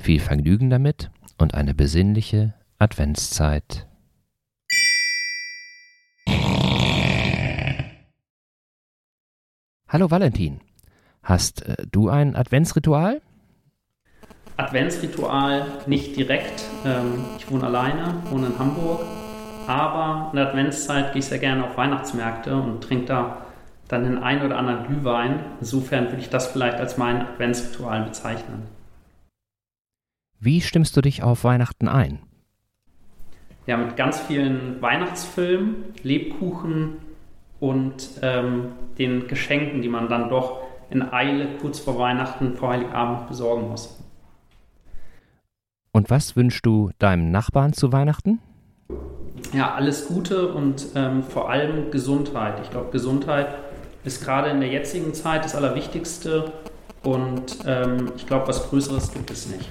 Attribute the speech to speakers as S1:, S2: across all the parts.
S1: Viel Vergnügen damit und eine besinnliche Adventszeit. Hallo Valentin, hast äh, du ein Adventsritual?
S2: Adventsritual nicht direkt. Ähm, ich wohne alleine, wohne in Hamburg, aber in der Adventszeit gehe ich sehr gerne auf Weihnachtsmärkte und trinke da dann den einen oder anderen Glühwein. Insofern würde ich das vielleicht als mein Adventsritual bezeichnen.
S1: Wie stimmst du dich auf Weihnachten ein?
S2: Ja, mit ganz vielen Weihnachtsfilmen, Lebkuchen und ähm, den Geschenken, die man dann doch in Eile kurz vor Weihnachten, vor Heiligabend besorgen muss.
S1: Und was wünschst du deinem Nachbarn zu Weihnachten?
S2: Ja, alles Gute und ähm, vor allem Gesundheit. Ich glaube, Gesundheit ist gerade in der jetzigen Zeit das Allerwichtigste und ähm, ich glaube, was Größeres gibt es nicht.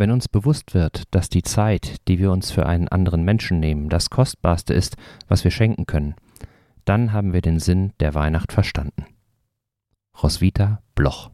S1: Wenn uns bewusst wird, dass die Zeit, die wir uns für einen anderen Menschen nehmen, das Kostbarste ist, was wir schenken können, dann haben wir den Sinn der Weihnacht verstanden. Roswitha Bloch